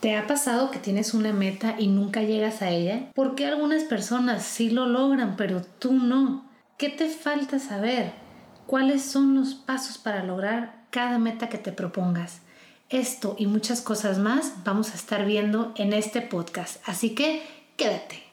¿Te ha pasado que tienes una meta y nunca llegas a ella? ¿Por qué algunas personas sí lo logran, pero tú no? ¿Qué te falta saber? ¿Cuáles son los pasos para lograr cada meta que te propongas? Esto y muchas cosas más vamos a estar viendo en este podcast, así que quédate.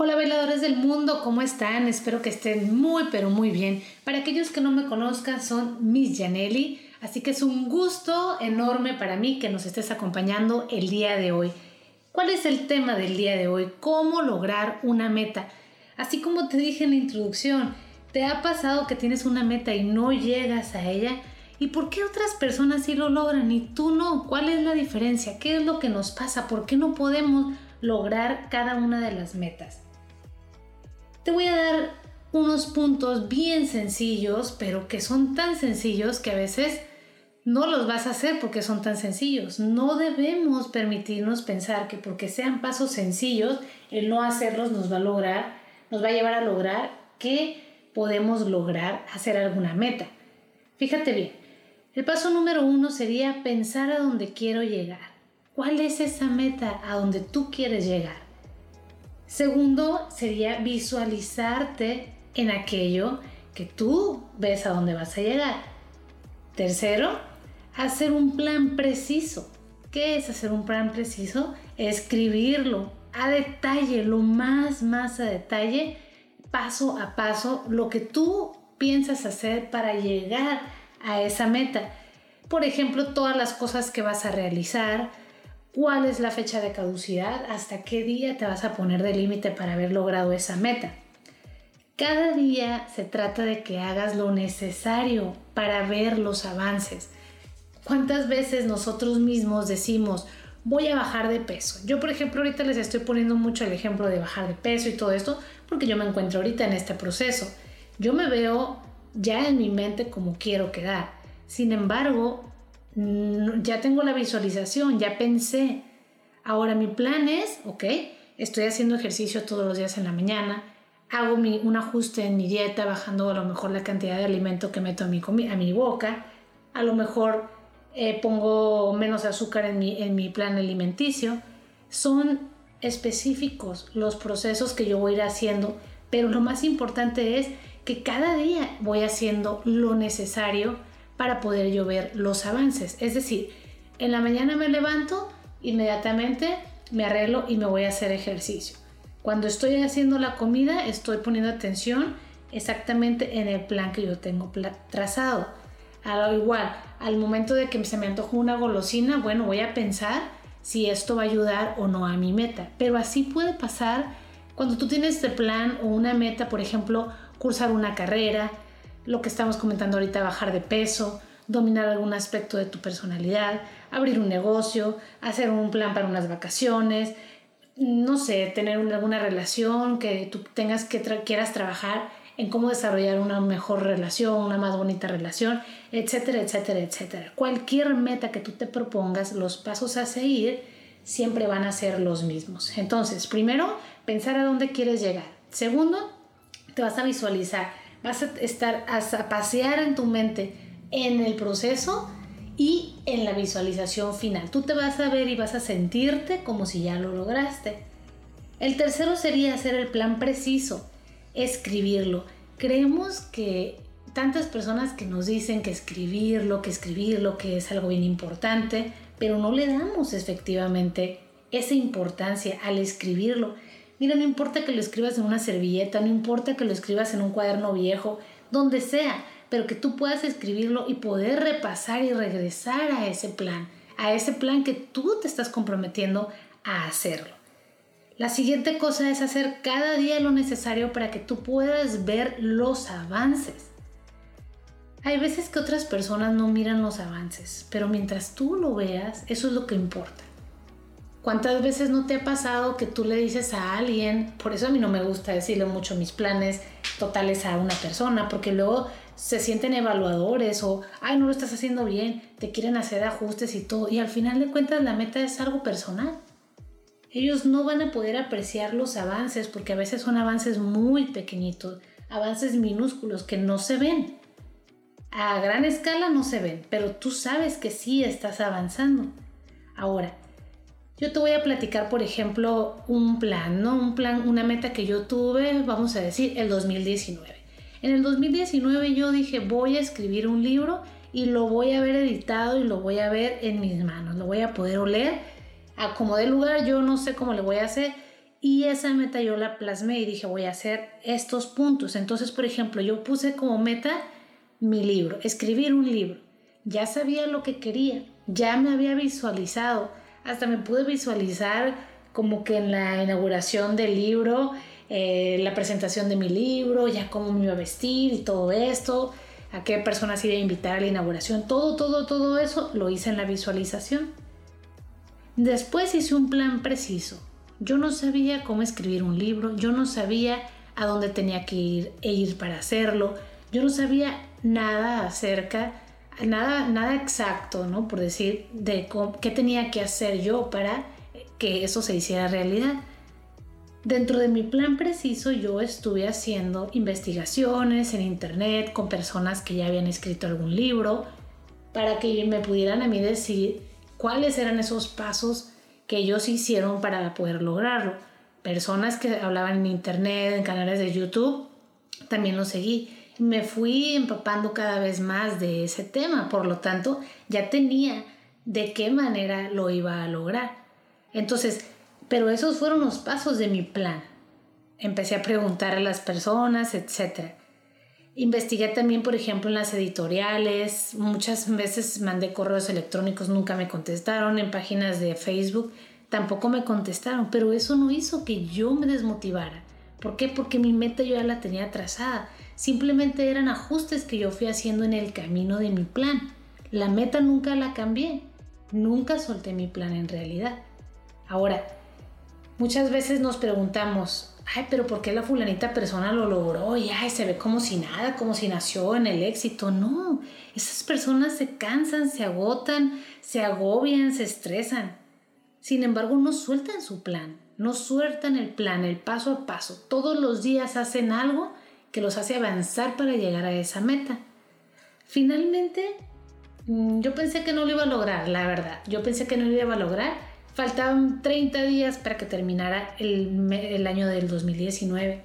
Hola bailadores del mundo, ¿cómo están? Espero que estén muy pero muy bien. Para aquellos que no me conozcan, son Miss Janelli, así que es un gusto enorme para mí que nos estés acompañando el día de hoy. ¿Cuál es el tema del día de hoy? ¿Cómo lograr una meta? Así como te dije en la introducción, ¿te ha pasado que tienes una meta y no llegas a ella? ¿Y por qué otras personas sí lo logran y tú no? ¿Cuál es la diferencia? ¿Qué es lo que nos pasa? ¿Por qué no podemos lograr cada una de las metas? Te voy a dar unos puntos bien sencillos, pero que son tan sencillos que a veces no los vas a hacer porque son tan sencillos. No debemos permitirnos pensar que porque sean pasos sencillos, el no hacerlos nos va a lograr, nos va a llevar a lograr que podemos lograr hacer alguna meta. Fíjate bien, el paso número uno sería pensar a dónde quiero llegar. ¿Cuál es esa meta a donde tú quieres llegar? Segundo sería visualizarte en aquello que tú ves a dónde vas a llegar. Tercero, hacer un plan preciso. ¿Qué es hacer un plan preciso? Escribirlo a detalle, lo más, más a detalle, paso a paso, lo que tú piensas hacer para llegar a esa meta. Por ejemplo, todas las cosas que vas a realizar, cuál es la fecha de caducidad, hasta qué día te vas a poner de límite para haber logrado esa meta. Cada día se trata de que hagas lo necesario para ver los avances. ¿Cuántas veces nosotros mismos decimos, voy a bajar de peso? Yo, por ejemplo, ahorita les estoy poniendo mucho el ejemplo de bajar de peso y todo esto, porque yo me encuentro ahorita en este proceso. Yo me veo ya en mi mente como quiero quedar. Sin embargo, ya tengo la visualización, ya pensé. Ahora mi plan es, ok, estoy haciendo ejercicio todos los días en la mañana, hago un ajuste en mi dieta, bajando a lo mejor la cantidad de alimento que meto a mi, a mi boca, a lo mejor eh, pongo menos azúcar en mi, en mi plan alimenticio. Son específicos los procesos que yo voy a ir haciendo, pero lo más importante es que cada día voy haciendo lo necesario para poder yo ver los avances. Es decir, en la mañana me levanto, inmediatamente me arreglo y me voy a hacer ejercicio. Cuando estoy haciendo la comida, estoy poniendo atención exactamente en el plan que yo tengo trazado. Al igual, al momento de que se me antoja una golosina, bueno, voy a pensar si esto va a ayudar o no a mi meta. Pero así puede pasar cuando tú tienes este plan o una meta, por ejemplo, cursar una carrera, lo que estamos comentando ahorita, bajar de peso, dominar algún aspecto de tu personalidad, abrir un negocio, hacer un plan para unas vacaciones, no sé, tener alguna relación que tú tengas que quieras trabajar en cómo desarrollar una mejor relación, una más bonita relación, etcétera, etcétera, etcétera. Cualquier meta que tú te propongas, los pasos a seguir siempre van a ser los mismos. Entonces, primero, pensar a dónde quieres llegar. Segundo, te vas a visualizar vas a estar a pasear en tu mente en el proceso y en la visualización final. Tú te vas a ver y vas a sentirte como si ya lo lograste. El tercero sería hacer el plan preciso, escribirlo. Creemos que tantas personas que nos dicen que escribirlo, que escribirlo, que es algo bien importante, pero no le damos efectivamente esa importancia al escribirlo. Mira, no importa que lo escribas en una servilleta, no importa que lo escribas en un cuaderno viejo, donde sea, pero que tú puedas escribirlo y poder repasar y regresar a ese plan, a ese plan que tú te estás comprometiendo a hacerlo. La siguiente cosa es hacer cada día lo necesario para que tú puedas ver los avances. Hay veces que otras personas no miran los avances, pero mientras tú lo veas, eso es lo que importa. ¿Cuántas veces no te ha pasado que tú le dices a alguien, por eso a mí no me gusta decirle mucho mis planes totales a una persona, porque luego se sienten evaluadores o, ay, no lo estás haciendo bien, te quieren hacer ajustes y todo, y al final de cuentas la meta es algo personal. Ellos no van a poder apreciar los avances porque a veces son avances muy pequeñitos, avances minúsculos que no se ven. A gran escala no se ven, pero tú sabes que sí estás avanzando. Ahora, yo te voy a platicar, por ejemplo, un plan, ¿no? Un plan, una meta que yo tuve, vamos a decir, el 2019. En el 2019 yo dije, voy a escribir un libro y lo voy a ver editado y lo voy a ver en mis manos, lo voy a poder oler. A como de lugar, yo no sé cómo le voy a hacer. Y esa meta yo la plasmé y dije, voy a hacer estos puntos. Entonces, por ejemplo, yo puse como meta mi libro, escribir un libro. Ya sabía lo que quería, ya me había visualizado hasta me pude visualizar como que en la inauguración del libro, eh, la presentación de mi libro, ya cómo me iba a vestir y todo esto, a qué personas iba a invitar a la inauguración, todo, todo, todo eso lo hice en la visualización. Después hice un plan preciso. Yo no sabía cómo escribir un libro, yo no sabía a dónde tenía que ir e ir para hacerlo, yo no sabía nada acerca nada, nada exacto, ¿no? Por decir, de qué tenía que hacer yo para que eso se hiciera realidad. Dentro de mi plan preciso yo estuve haciendo investigaciones en internet con personas que ya habían escrito algún libro para que me pudieran a mí decir cuáles eran esos pasos que ellos hicieron para poder lograrlo. Personas que hablaban en internet, en canales de YouTube, también lo seguí me fui empapando cada vez más de ese tema, por lo tanto ya tenía de qué manera lo iba a lograr. Entonces, pero esos fueron los pasos de mi plan. Empecé a preguntar a las personas, etc. Investigué también, por ejemplo, en las editoriales. Muchas veces mandé correos electrónicos, nunca me contestaron. En páginas de Facebook tampoco me contestaron. Pero eso no hizo que yo me desmotivara. ¿Por qué? Porque mi meta yo ya la tenía trazada. Simplemente eran ajustes que yo fui haciendo en el camino de mi plan. La meta nunca la cambié. Nunca solté mi plan en realidad. Ahora, muchas veces nos preguntamos, ay, pero ¿por qué la fulanita persona lo logró? Y ay, se ve como si nada, como si nació en el éxito. No, esas personas se cansan, se agotan, se agobian, se estresan. Sin embargo, no sueltan su plan, no sueltan el plan, el paso a paso. Todos los días hacen algo que los hace avanzar para llegar a esa meta. Finalmente, mm, yo pensé que no lo iba a lograr, la verdad. Yo pensé que no lo iba a lograr. Faltaban 30 días para que terminara el, el año del 2019.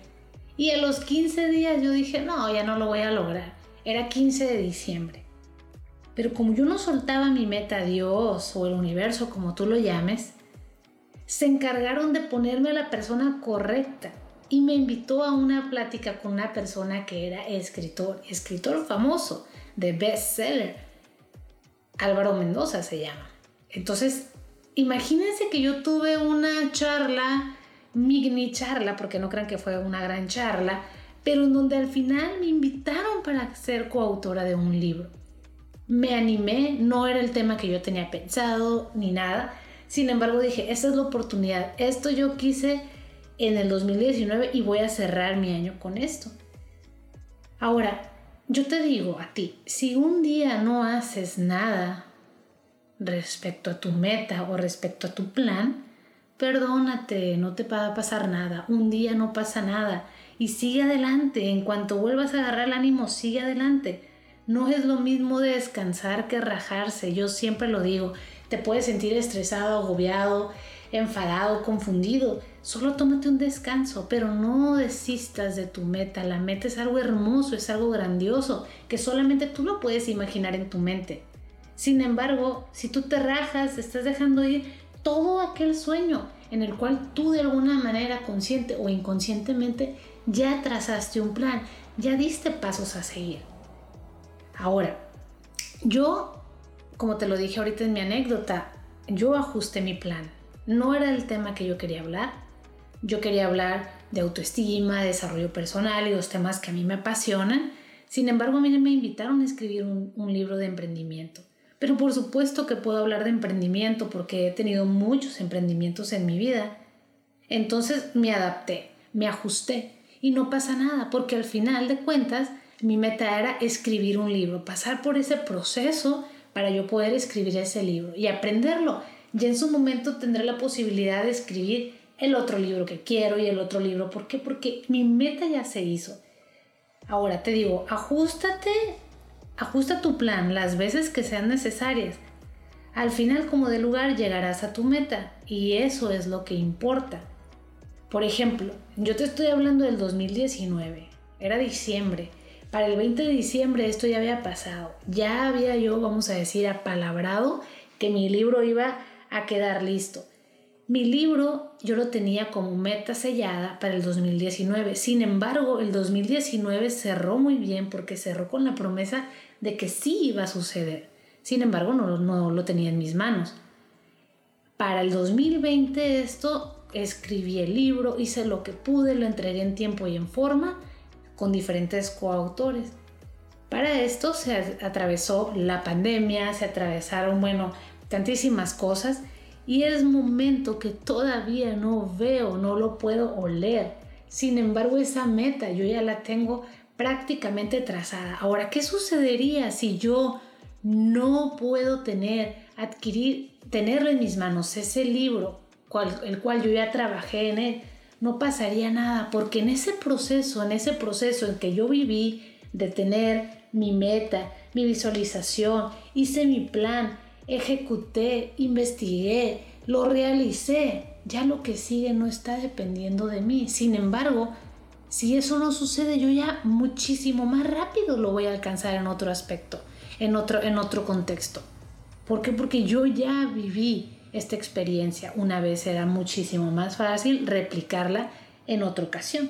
Y a los 15 días yo dije, no, ya no lo voy a lograr. Era 15 de diciembre. Pero como yo no soltaba mi meta a Dios o el universo, como tú lo llames, se encargaron de ponerme a la persona correcta y me invitó a una plática con una persona que era escritor, escritor famoso de bestseller. Álvaro Mendoza se llama. Entonces, imagínense que yo tuve una charla, mini charla, porque no crean que fue una gran charla, pero en donde al final me invitaron para ser coautora de un libro. Me animé, no era el tema que yo tenía pensado ni nada. Sin embargo, dije, esta es la oportunidad. Esto yo quise en el 2019 y voy a cerrar mi año con esto. Ahora, yo te digo a ti, si un día no haces nada respecto a tu meta o respecto a tu plan, perdónate, no te va a pasar nada, un día no pasa nada y sigue adelante, en cuanto vuelvas a agarrar el ánimo, sigue adelante. No es lo mismo descansar que rajarse, yo siempre lo digo, te puedes sentir estresado, agobiado, enfadado, confundido, Solo tómate un descanso, pero no desistas de tu meta. La meta es algo hermoso, es algo grandioso, que solamente tú lo puedes imaginar en tu mente. Sin embargo, si tú te rajas, estás dejando ir todo aquel sueño en el cual tú de alguna manera consciente o inconscientemente ya trazaste un plan, ya diste pasos a seguir. Ahora, yo, como te lo dije ahorita en mi anécdota, yo ajusté mi plan. No era el tema que yo quería hablar, yo quería hablar de autoestima, desarrollo personal y los temas que a mí me apasionan. Sin embargo, a mí me invitaron a escribir un, un libro de emprendimiento. Pero por supuesto que puedo hablar de emprendimiento porque he tenido muchos emprendimientos en mi vida. Entonces me adapté, me ajusté y no pasa nada porque al final de cuentas mi meta era escribir un libro, pasar por ese proceso para yo poder escribir ese libro y aprenderlo. Ya en su momento tendré la posibilidad de escribir el otro libro que quiero y el otro libro. ¿Por qué? Porque mi meta ya se hizo. Ahora te digo, ajustate Ajusta tu plan las veces que sean necesarias. Al final, como de lugar, llegarás a tu meta y eso es lo que importa. Por ejemplo, yo te estoy hablando del 2019, era diciembre. Para el 20 de diciembre esto ya había pasado. Ya había yo, vamos a decir, apalabrado que mi libro iba a quedar listo. Mi libro yo lo tenía como meta sellada para el 2019. Sin embargo, el 2019 cerró muy bien porque cerró con la promesa de que sí iba a suceder. Sin embargo, no, no lo tenía en mis manos. Para el 2020 esto, escribí el libro, hice lo que pude, lo entregué en tiempo y en forma con diferentes coautores. Para esto se atravesó la pandemia, se atravesaron, bueno, tantísimas cosas y es momento que todavía no veo, no lo puedo oler. Sin embargo, esa meta yo ya la tengo prácticamente trazada. Ahora, ¿qué sucedería si yo no puedo tener, adquirir, tenerlo en mis manos, ese libro, el cual yo ya trabajé en él? No pasaría nada, porque en ese proceso, en ese proceso en que yo viví de tener mi meta, mi visualización, hice mi plan, ejecuté, investigué, lo realicé. Ya lo que sigue no está dependiendo de mí. Sin embargo, si eso no sucede, yo ya muchísimo más rápido lo voy a alcanzar en otro aspecto, en otro, en otro contexto. ¿Por qué? Porque yo ya viví esta experiencia. Una vez era muchísimo más fácil replicarla en otra ocasión.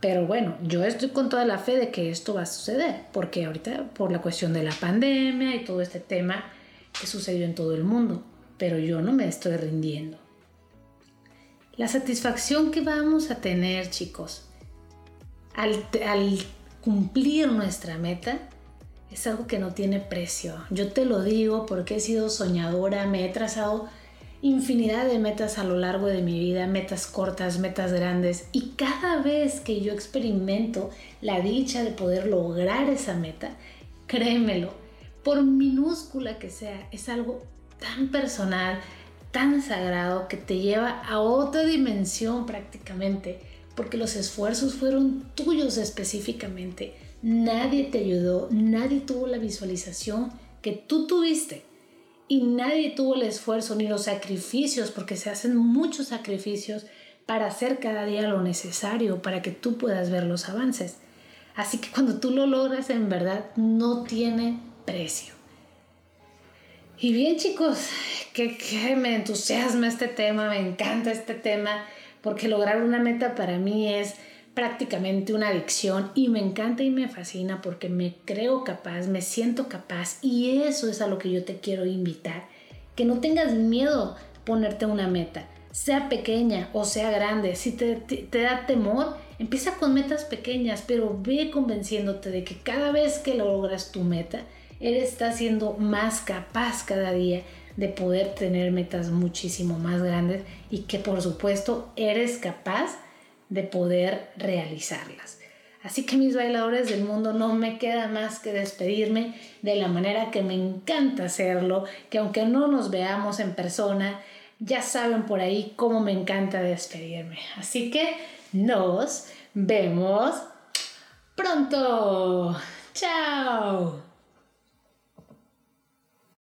Pero bueno, yo estoy con toda la fe de que esto va a suceder, porque ahorita por la cuestión de la pandemia y todo este tema, que sucedió en todo el mundo, pero yo no me estoy rindiendo. La satisfacción que vamos a tener, chicos, al, al cumplir nuestra meta, es algo que no tiene precio. Yo te lo digo porque he sido soñadora, me he trazado infinidad de metas a lo largo de mi vida, metas cortas, metas grandes, y cada vez que yo experimento la dicha de poder lograr esa meta, créemelo, por minúscula que sea, es algo tan personal, tan sagrado que te lleva a otra dimensión prácticamente, porque los esfuerzos fueron tuyos específicamente. Nadie te ayudó, nadie tuvo la visualización que tú tuviste y nadie tuvo el esfuerzo ni los sacrificios, porque se hacen muchos sacrificios para hacer cada día lo necesario para que tú puedas ver los avances. Así que cuando tú lo logras en verdad no tiene precio. Y bien chicos, que, me entusiasma este tema, me encanta este tema, porque lograr una meta para mí es prácticamente una adicción y me encanta y me fascina porque me creo capaz, me siento capaz y eso es a lo que yo te quiero invitar. Que no tengas miedo ponerte una meta, sea pequeña o sea grande. Si te, te da temor, empieza con metas pequeñas, pero ve convenciéndote de que cada vez que logras tu meta, él está siendo más capaz cada día de poder tener metas muchísimo más grandes y que por supuesto eres capaz de poder realizarlas. Así que mis bailadores del mundo no me queda más que despedirme de la manera que me encanta hacerlo, que aunque no nos veamos en persona, ya saben por ahí cómo me encanta despedirme. Así que nos vemos pronto. Chao.